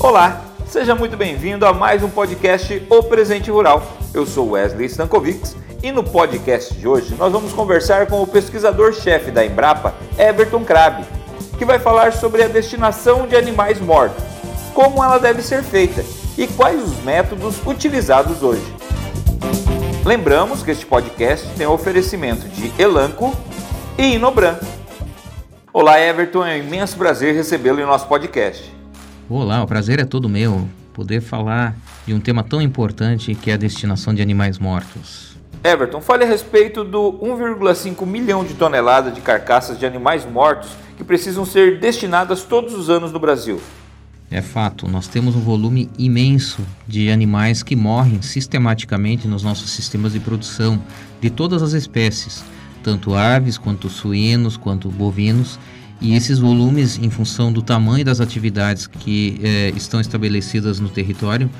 Olá, seja muito bem-vindo a mais um podcast O Presente Rural. Eu sou Wesley Stankovics e no podcast de hoje nós vamos conversar com o pesquisador-chefe da Embrapa, Everton Crabe, que vai falar sobre a destinação de animais mortos, como ela deve ser feita e quais os métodos utilizados hoje. Lembramos que este podcast tem o oferecimento de Elanco e Inobran. Olá, Everton, é um imenso prazer recebê-lo em nosso podcast. Olá, o prazer é todo meu poder falar de um tema tão importante que é a destinação de animais mortos. Everton, fale a respeito do 1,5 milhão de toneladas de carcaças de animais mortos que precisam ser destinadas todos os anos no Brasil. É fato, nós temos um volume imenso de animais que morrem sistematicamente nos nossos sistemas de produção, de todas as espécies, tanto aves quanto suínos, quanto bovinos, e esses volumes, em função do tamanho das atividades que eh, estão estabelecidas no território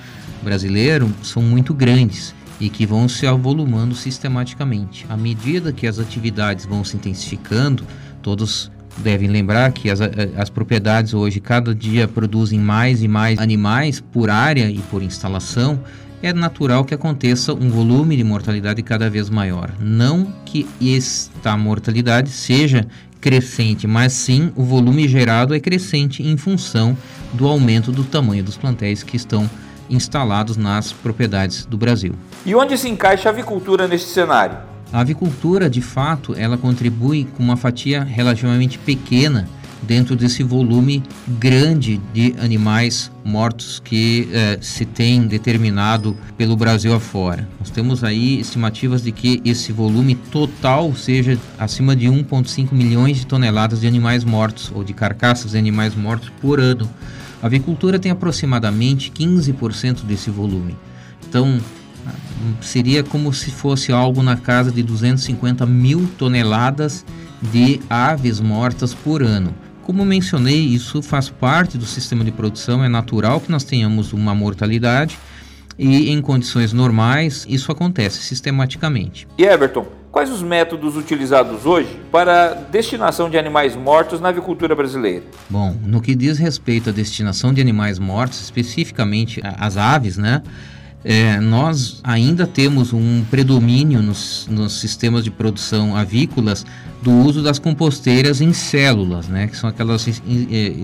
brasileiro, são muito grandes e que vão se avolumando sistematicamente. À medida que as atividades vão se intensificando, todos devem lembrar que as, eh, as propriedades hoje cada dia produzem mais e mais animais por área e por instalação. É natural que aconteça um volume de mortalidade cada vez maior. Não que esta mortalidade seja crescente, mas sim o volume gerado é crescente em função do aumento do tamanho dos plantéis que estão instalados nas propriedades do Brasil. E onde se encaixa a avicultura neste cenário? A avicultura, de fato, ela contribui com uma fatia relativamente pequena dentro desse volume grande de animais mortos que eh, se tem determinado pelo Brasil afora. Nós temos aí estimativas de que esse volume total seja acima de 1,5 milhões de toneladas de animais mortos ou de carcaças de animais mortos por ano. A avicultura tem aproximadamente 15% desse volume. Então, seria como se fosse algo na casa de 250 mil toneladas de aves mortas por ano. Como mencionei, isso faz parte do sistema de produção, é natural que nós tenhamos uma mortalidade e em condições normais isso acontece sistematicamente. E Everton, quais os métodos utilizados hoje para destinação de animais mortos na avicultura brasileira? Bom, no que diz respeito à destinação de animais mortos, especificamente as aves, né? É, nós ainda temos um predomínio nos, nos, sistemas de produção avícolas do uso das composteiras em células, né, que são aquelas é,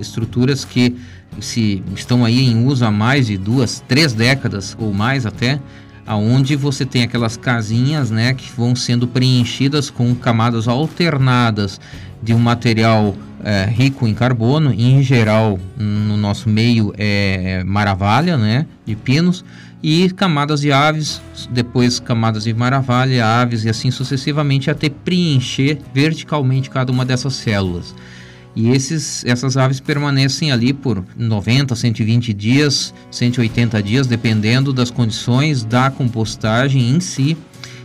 estruturas que se estão aí em uso há mais de duas, três décadas ou mais até, aonde você tem aquelas casinhas, né, que vão sendo preenchidas com camadas alternadas de um material é, rico em carbono, em geral no nosso meio é maravalha, né, de pinos e camadas de aves, depois camadas de maravalha, aves e assim sucessivamente até preencher verticalmente cada uma dessas células. E esses, essas aves permanecem ali por 90, 120 dias, 180 dias, dependendo das condições da compostagem em si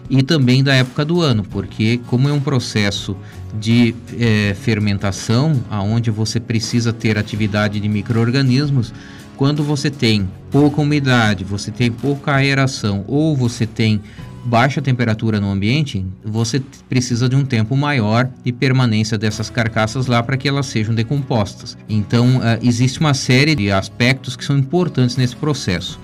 e também da época do ano, porque como é um processo de é, fermentação, aonde você precisa ter atividade de micro-organismos, quando você tem pouca umidade, você tem pouca aeração ou você tem baixa temperatura no ambiente, você precisa de um tempo maior de permanência dessas carcaças lá para que elas sejam decompostas. Então, uh, existe uma série de aspectos que são importantes nesse processo.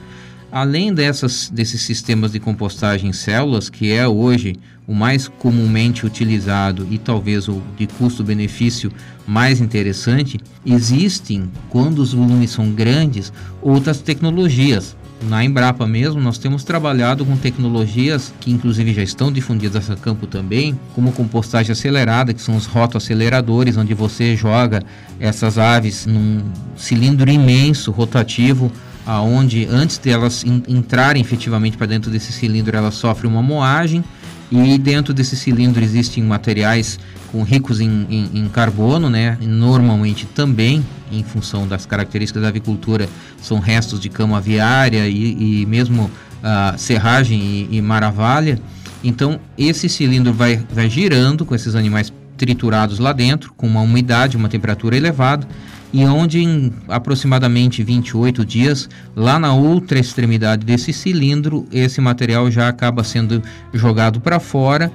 Além dessas, desses sistemas de compostagem em células, que é hoje o mais comumente utilizado e talvez o de custo-benefício mais interessante, existem, quando os volumes são grandes, outras tecnologias. Na Embrapa mesmo, nós temos trabalhado com tecnologias que inclusive já estão difundidas a campo também, como compostagem acelerada, que são os rotoaceleradores, onde você joga essas aves num cilindro imenso rotativo aonde antes de elas entrarem efetivamente para dentro desse cilindro, elas sofrem uma moagem e dentro desse cilindro existem materiais com ricos em, em, em, carbono, né? Normalmente também, em função das características da avicultura, são restos de cama aviária e, e mesmo uh, serragem e, e maravalha. Então, esse cilindro vai, vai girando com esses animais triturados lá dentro, com uma umidade, uma temperatura elevada e onde em aproximadamente 28 dias, lá na outra extremidade desse cilindro, esse material já acaba sendo jogado para fora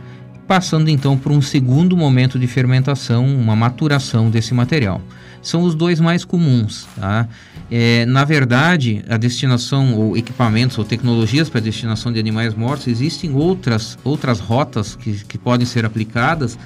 passando então por um segundo momento de fermentação, uma maturação desse material. São os dois mais comuns. Tá? É, na verdade, a destinação ou equipamentos ou tecnologias para destinação de animais mortos existem outras, outras rotas que, que podem ser aplicadas,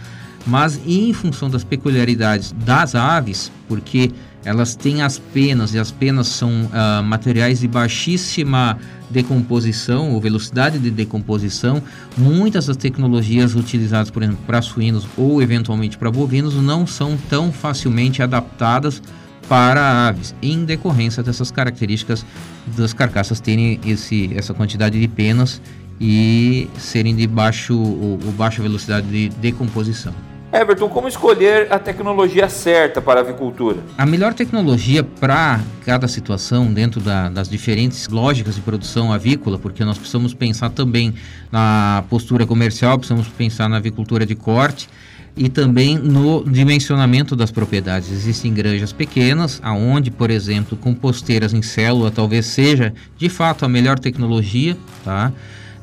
mas em função das peculiaridades das aves, porque elas têm as penas e as penas são uh, materiais de baixíssima decomposição ou velocidade de decomposição. Muitas das tecnologias utilizadas, por exemplo, para suínos ou eventualmente para bovinos não são tão facilmente adaptadas para aves, em decorrência dessas características das carcaças terem esse, essa quantidade de penas e serem de baixo, ou, ou baixa velocidade de decomposição. Everton, como escolher a tecnologia certa para a avicultura? A melhor tecnologia para cada situação dentro da, das diferentes lógicas de produção avícola, porque nós precisamos pensar também na postura comercial, precisamos pensar na avicultura de corte e também no dimensionamento das propriedades. Existem granjas pequenas, aonde, por exemplo, composteiras em célula talvez seja de fato a melhor tecnologia, tá?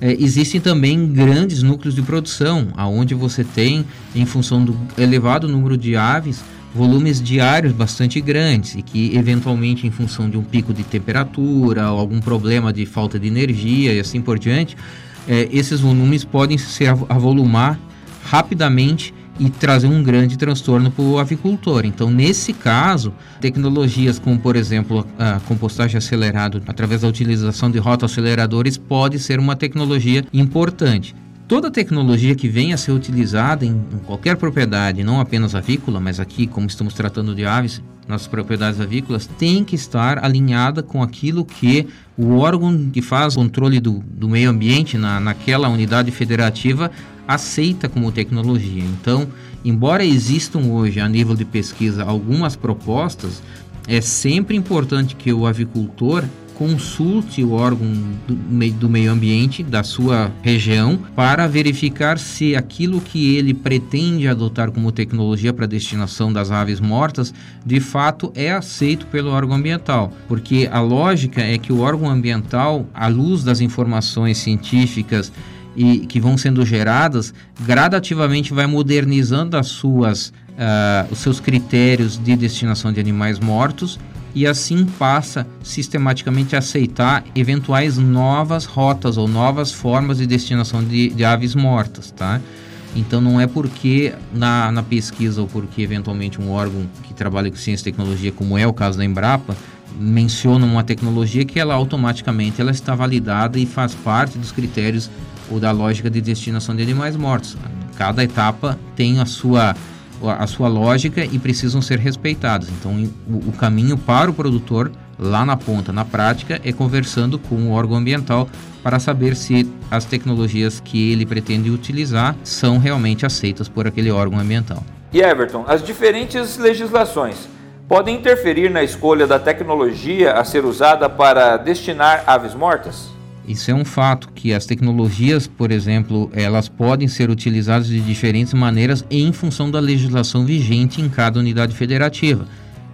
É, existem também grandes núcleos de produção, aonde você tem, em função do elevado número de aves, volumes diários bastante grandes e que eventualmente em função de um pico de temperatura algum problema de falta de energia e assim por diante, é, esses volumes podem se avolumar rapidamente e trazer um grande transtorno para o avicultor. Então, nesse caso, tecnologias como, por exemplo, a compostagem acelerada através da utilização de rotoaceleradores pode ser uma tecnologia importante. Toda tecnologia que venha a ser utilizada em, qualquer propriedade, não apenas avícola, mas aqui, como estamos tratando de aves, nas propriedades avícolas, tem que estar alinhada com aquilo que o órgão que faz controle do, do meio ambiente na, naquela unidade federativa aceita como tecnologia. Então, embora existam hoje a nível de pesquisa algumas propostas, é sempre importante que o avicultor consulte o órgão do meio, ambiente da sua região para verificar se aquilo que ele pretende adotar como tecnologia para destinação das aves mortas de fato é aceito pelo órgão ambiental, porque a lógica é que o órgão ambiental, à luz das informações científicas e que vão sendo geradas, gradativamente vai modernizando as suas, uh, os seus critérios de destinação de animais mortos e assim passa sistematicamente a aceitar eventuais novas rotas ou novas formas de destinação de, de aves mortas, tá? Então não é porque na, na pesquisa ou porque eventualmente um órgão que trabalha com ciência e tecnologia, como é o caso da Embrapa, menciona uma tecnologia que ela automaticamente ela está validada e faz parte dos critérios ou da lógica de destinação de animais mortos. Cada etapa tem a sua, a sua lógica e precisam ser respeitados. Então, o, o caminho para o produtor, lá na ponta, na prática, é conversando com o órgão ambiental para saber se as tecnologias que ele pretende utilizar são realmente aceitas por aquele órgão ambiental. E Everton, as diferentes legislações podem interferir na escolha da tecnologia a ser usada para destinar aves mortas? Isso é um fato que as tecnologias, por exemplo, elas podem ser utilizadas de diferentes maneiras em função da legislação vigente em cada unidade federativa.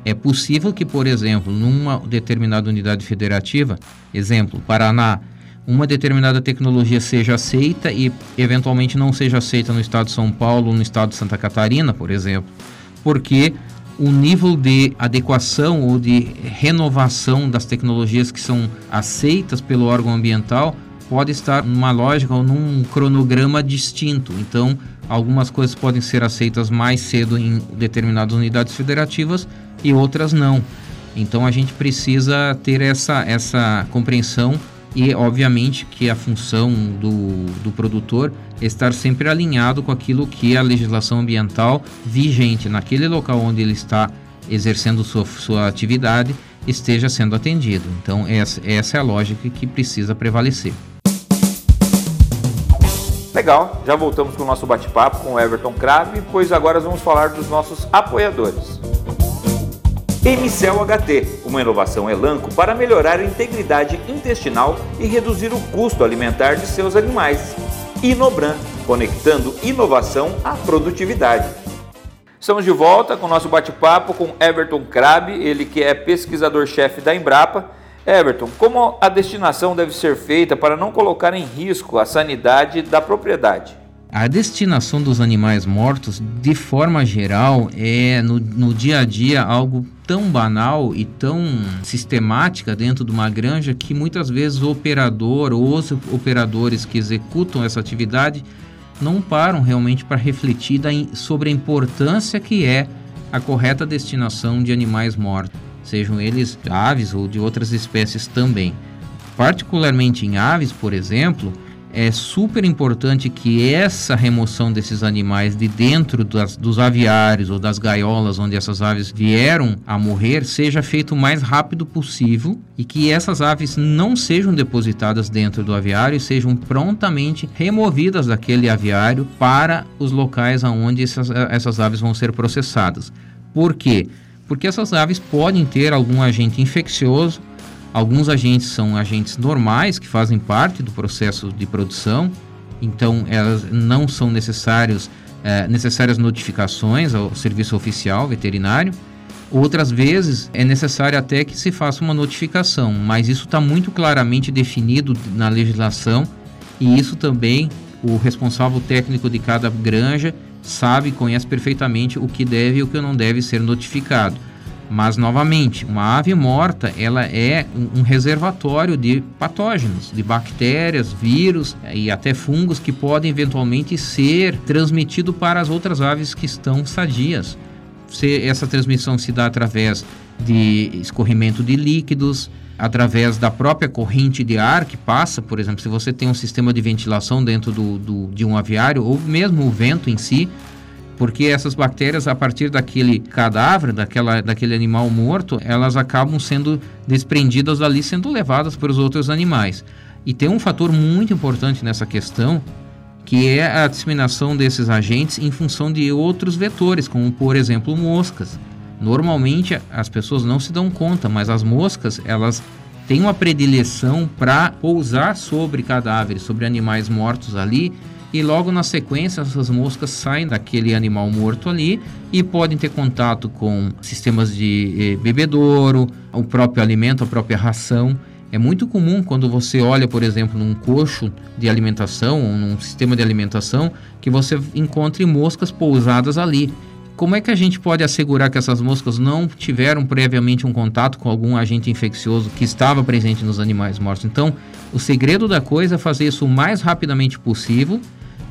É possível que, por exemplo, numa determinada unidade federativa, exemplo, Paraná, uma determinada tecnologia seja aceita e eventualmente não seja aceita no estado de São Paulo no estado de Santa Catarina, por exemplo, porque o nível de adequação ou de renovação das tecnologias que são aceitas pelo órgão ambiental pode estar numa lógica ou num cronograma distinto. Então, algumas coisas podem ser aceitas mais cedo em determinadas unidades federativas e outras não. Então, a gente precisa ter essa, essa compreensão e, obviamente, que a função do, do produtor é estar sempre alinhado com aquilo que a legislação ambiental vigente naquele local onde ele está exercendo sua, sua atividade esteja sendo atendido. Então, essa, essa é a lógica que precisa prevalecer. Legal, já voltamos com o nosso bate-papo com o Everton Crave, pois agora vamos falar dos nossos apoiadores. Emicel HT, uma inovação elanco para melhorar a integridade intestinal e reduzir o custo alimentar de seus animais. Inobran, conectando inovação à produtividade. Estamos de volta com o nosso bate-papo com Everton Crabe, ele que é pesquisador-chefe da Embrapa. Everton, como a destinação deve ser feita para não colocar em risco a sanidade da propriedade? A destinação dos animais mortos, de forma geral, é no, no dia a dia algo tão banal e tão sistemática dentro de uma granja que muitas vezes o operador ou os operadores que executam essa atividade não param realmente para refletir sobre a importância que é a correta destinação de animais mortos, sejam eles aves ou de outras espécies também. Particularmente em aves, por exemplo, é super importante que essa remoção desses animais de dentro das, dos aviários ou das gaiolas onde essas aves vieram a morrer seja feito o mais rápido possível e que essas aves não sejam depositadas dentro do aviário e sejam prontamente removidas daquele aviário para os locais onde essas, essas aves vão ser processadas. Por quê? Porque essas aves podem ter algum agente infeccioso Alguns agentes são agentes normais que fazem parte do processo de produção, então elas não são necessários, é, necessárias notificações ao serviço oficial veterinário. Outras vezes é necessário até que se faça uma notificação, mas isso está muito claramente definido na legislação e isso também o responsável técnico de cada granja sabe, conhece perfeitamente o que deve e o que não deve ser notificado. Mas novamente, uma ave morta, ela é um reservatório de patógenos, de bactérias, vírus e até fungos que podem eventualmente ser transmitido para as outras aves que estão sadias. Se essa transmissão se dá através de escorrimento de líquidos, através da própria corrente de ar que passa, por exemplo, se você tem um sistema de ventilação dentro do, do de um aviário ou mesmo o vento em si, porque essas bactérias, a partir daquele cadáver, daquela, daquele animal morto, elas acabam sendo desprendidas dali, sendo levadas para os outros animais. E tem um fator muito importante nessa questão, que é a disseminação desses agentes em função de outros vetores, como por exemplo moscas. Normalmente as pessoas não se dão conta, mas as moscas elas têm uma predileção para pousar sobre cadáveres, sobre animais mortos ali e logo na sequência essas moscas saem daquele animal morto ali e podem ter contato com sistemas de eh, bebedouro, o próprio alimento, a própria ração. É muito comum quando você olha, por exemplo, num coxo de alimentação ou num sistema de alimentação que você encontre moscas pousadas ali. Como é que a gente pode assegurar que essas moscas não tiveram previamente um contato com algum agente infeccioso que estava presente nos animais mortos? Então, o segredo da coisa é fazer isso o mais rapidamente possível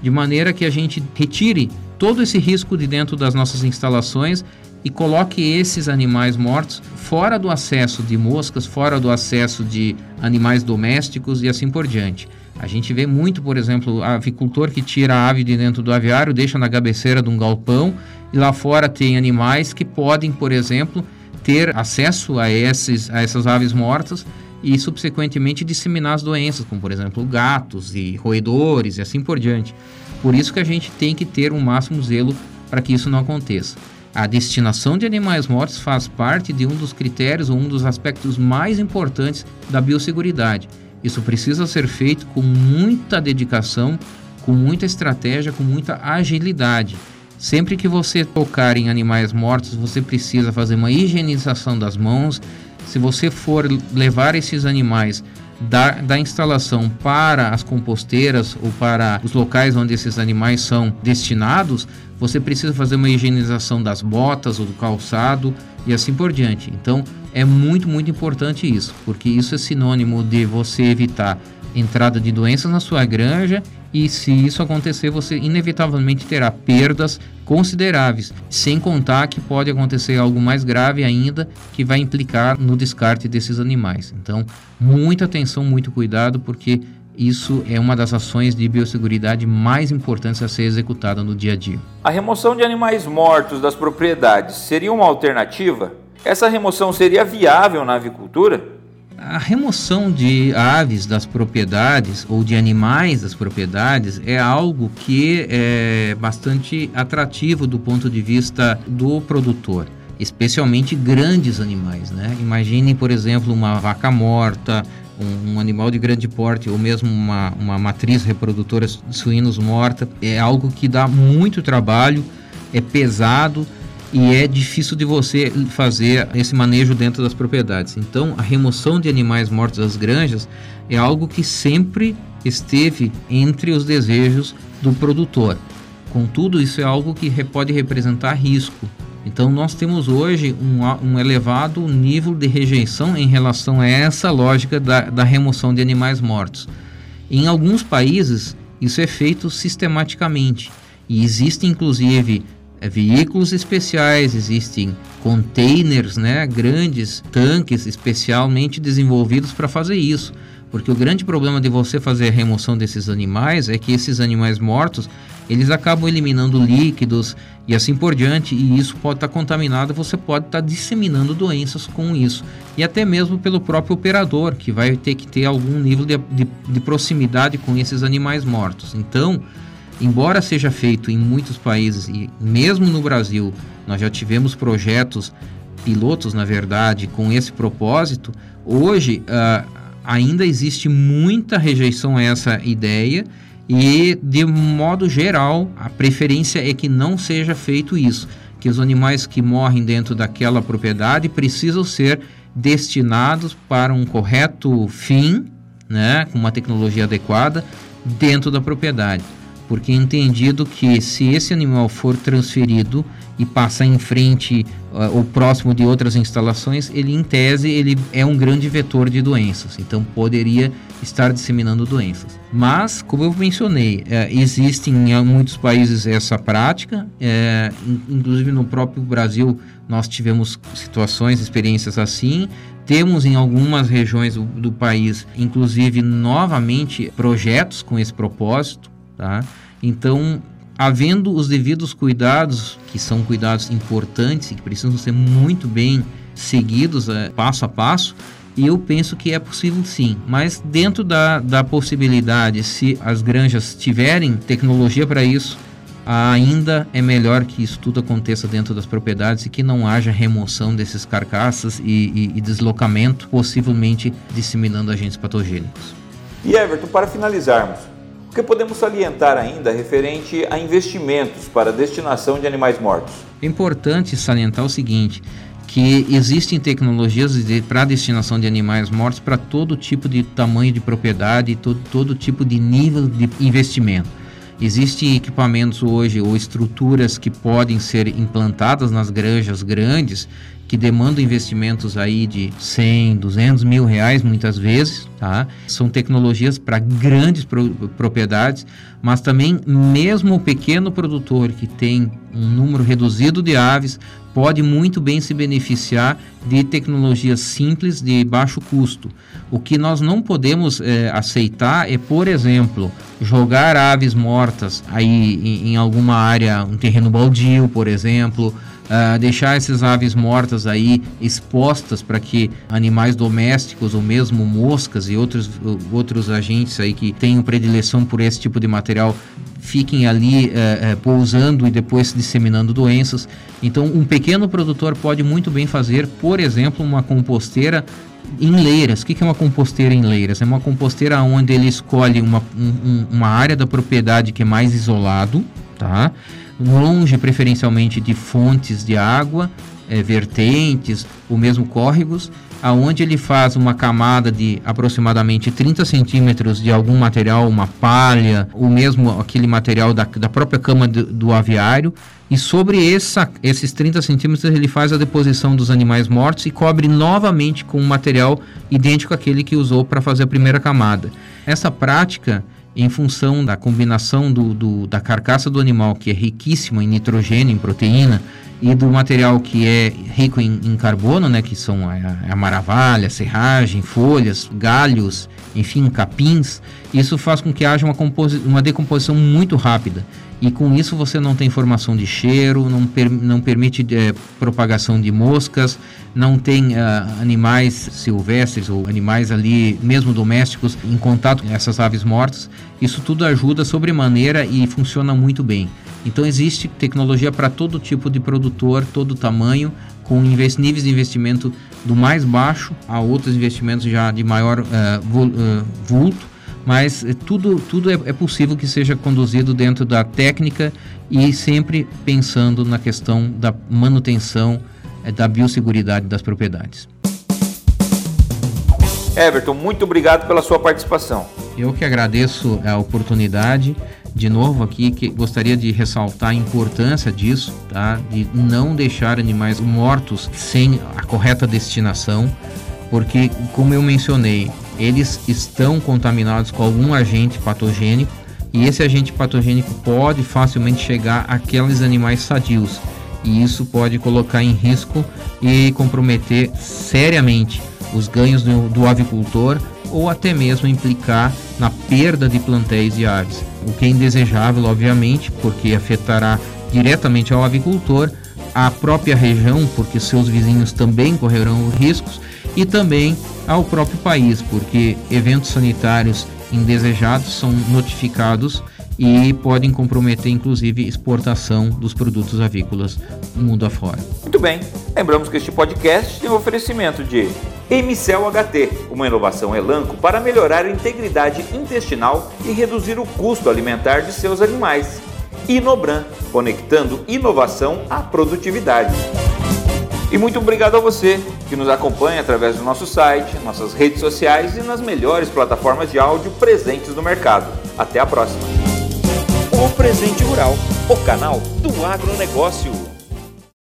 de maneira que a gente retire todo esse risco de dentro das nossas instalações e coloque esses animais mortos fora do acesso de moscas, fora do acesso de animais domésticos e assim por diante. A gente vê muito, por exemplo, avicultor que tira a ave de dentro do aviário, deixa na cabeceira de um galpão e lá fora tem animais que podem, por exemplo, ter acesso a, esses, a essas aves mortas e subsequentemente disseminar as doenças, como por exemplo gatos e roedores e assim por diante. Por isso que a gente tem que ter um máximo zelo para que isso não aconteça. A destinação de animais mortos faz parte de um dos critérios ou um dos aspectos mais importantes da biosseguridade. Isso precisa ser feito com muita dedicação, com muita estratégia, com muita agilidade. Sempre que você tocar em animais mortos, você precisa fazer uma higienização das mãos, se você for levar esses animais da, da instalação para as composteiras ou para os locais onde esses animais são destinados, você precisa fazer uma higienização das botas ou do calçado e assim por diante. Então é muito, muito importante isso, porque isso é sinônimo de você evitar entrada de doenças na sua granja e se isso acontecer, você inevitavelmente terá perdas consideráveis, sem contar que pode acontecer algo mais grave ainda que vai implicar no descarte desses animais. Então, muita atenção, muito cuidado, porque isso é uma das ações de biosseguridade mais importantes a ser executada no dia a dia. A remoção de animais mortos das propriedades seria uma alternativa? Essa remoção seria viável na avicultura? A remoção de aves das propriedades ou de animais das propriedades é algo que é bastante atrativo do ponto de vista do produtor, especialmente grandes animais. Né? Imagine, por exemplo, uma vaca morta, um, animal de grande porte ou mesmo uma, uma matriz reprodutora de suínos morta. É algo que dá muito trabalho, é pesado e é difícil de você fazer esse manejo dentro das propriedades. Então, a remoção de animais mortos das granjas é algo que sempre esteve entre os desejos do produtor. Contudo, isso é algo que pode representar risco. Então, nós temos hoje um, um elevado nível de rejeição em relação a essa lógica da, da remoção de animais mortos. Em alguns países, isso é feito sistematicamente e existem, inclusive, é, veículos especiais, existem containers, né, grandes tanques especialmente desenvolvidos para fazer isso. Porque o grande problema de você fazer a remoção desses animais é que esses animais mortos, eles acabam eliminando líquidos e assim por diante, e isso pode estar tá contaminado, você pode estar tá disseminando doenças com isso. E até mesmo pelo próprio operador, que vai ter que ter algum nível de, de, de proximidade com esses animais mortos. Então, embora seja feito em muitos países e mesmo no Brasil, nós já tivemos projetos pilotos, na verdade, com esse propósito. Hoje uh, ainda existe muita rejeição a essa ideia e, de modo geral, a preferência é que não seja feito isso, que os animais que morrem dentro daquela propriedade precisam ser destinados para um correto fim, né, com uma tecnologia adequada dentro da propriedade porque é entendido que se esse animal for transferido e passar em frente uh, ou próximo de outras instalações, ele em tese ele é um grande vetor de doenças, então poderia estar disseminando doenças. Mas, como eu mencionei, uh, existe em muitos países essa prática, uh, inclusive no próprio Brasil nós tivemos situações, experiências assim. Temos em algumas regiões do, do país, inclusive novamente, projetos com esse propósito Tá? Então, havendo os devidos cuidados, que são cuidados importantes e que precisam ser muito bem seguidos é, passo a passo, eu penso que é possível sim, mas dentro da, da possibilidade, se as granjas tiverem tecnologia para isso, ainda é melhor que isso tudo aconteça dentro das propriedades e que não haja remoção desses carcaças e, e, e deslocamento, possivelmente disseminando agentes patogênicos. E Everton, para finalizarmos, que podemos salientar ainda referente a investimentos para destinação de animais mortos? É importante salientar o seguinte, que existem tecnologias de, para destinação de animais mortos para todo tipo de tamanho de propriedade, todo, todo tipo de nível de investimento. Existem equipamentos hoje ou estruturas que podem ser implantadas nas granjas grandes que demandam investimentos aí de 100, 200 mil reais muitas vezes, tá? São tecnologias para grandes pro propriedades, mas também mesmo o pequeno produtor que tem um número reduzido de aves pode muito bem se beneficiar de tecnologias simples de baixo custo. O que nós não podemos é, aceitar é, por exemplo, jogar aves mortas aí em, em alguma área, um terreno baldio, por exemplo, uh, deixar essas aves mortas aí expostas para que animais domésticos ou mesmo moscas e outros, outros agentes aí que tenham predileção por esse tipo de material fiquem ali uh, uh, pousando e depois disseminando doenças. Então, um pequeno produtor pode muito bem fazer, por exemplo, uma composteira em leiras. O que é uma composteira em leiras? É uma composteira onde ele escolhe uma, um, uma área da propriedade que é mais isolado, tá? Longe preferencialmente de fontes de água, é, vertentes ou mesmo córregos, aonde ele faz uma camada de aproximadamente 30 centímetros de algum material, uma palha, ou mesmo aquele material da, da própria cama do, do aviário, e sobre essa, esses 30 centímetros ele faz a deposição dos animais mortos e cobre novamente com um material idêntico àquele que usou para fazer a primeira camada. Essa prática em função da combinação do, do, da carcaça do animal, que é riquíssima em nitrogênio, em proteína, e do material que é rico em, em carbono, né, que são a, a maravalha, serragem, folhas, galhos, enfim, capins, isso faz com que haja uma, uma decomposição muito rápida e com isso você não tem formação de cheiro, não, per não permite é, propagação de moscas, não tem uh, animais silvestres ou animais ali, mesmo domésticos, em contato com essas aves mortas. Isso tudo ajuda sobremaneira e funciona muito bem. Então existe tecnologia para todo tipo de produtor, todo tamanho, com níveis de investimento do mais baixo a outros investimentos já de maior uh, vulto mas eh, tudo, tudo é, é possível que seja conduzido dentro da técnica e sempre pensando na questão da manutenção é, da biosseguridade das propriedades. Everton, muito obrigado pela sua participação. Eu que agradeço a oportunidade. De novo aqui, que gostaria de ressaltar a importância disso, tá? De não deixar animais mortos sem a correta destinação, porque como eu mencionei, eles estão contaminados com algum agente patogênico e esse agente patogênico pode facilmente chegar àqueles animais sadios e isso pode colocar em risco e comprometer seriamente os ganhos do, do avicultor ou até mesmo implicar na perda de plantéis de aves, o que é indesejável, obviamente, porque afetará diretamente ao avicultor, a própria região, porque seus vizinhos também correrão riscos, e também ao próprio país, porque eventos sanitários indesejados são notificados e podem comprometer inclusive exportação dos produtos avícolas mundo afora. Muito bem. Lembramos que este podcast tem um oferecimento de Emicel HT, uma inovação Elanco para melhorar a integridade intestinal e reduzir o custo alimentar de seus animais. Inobran, conectando inovação à produtividade. E muito obrigado a você que nos acompanha através do nosso site, nossas redes sociais e nas melhores plataformas de áudio presentes no mercado. Até a próxima! O Presente Rural, o canal do agronegócio.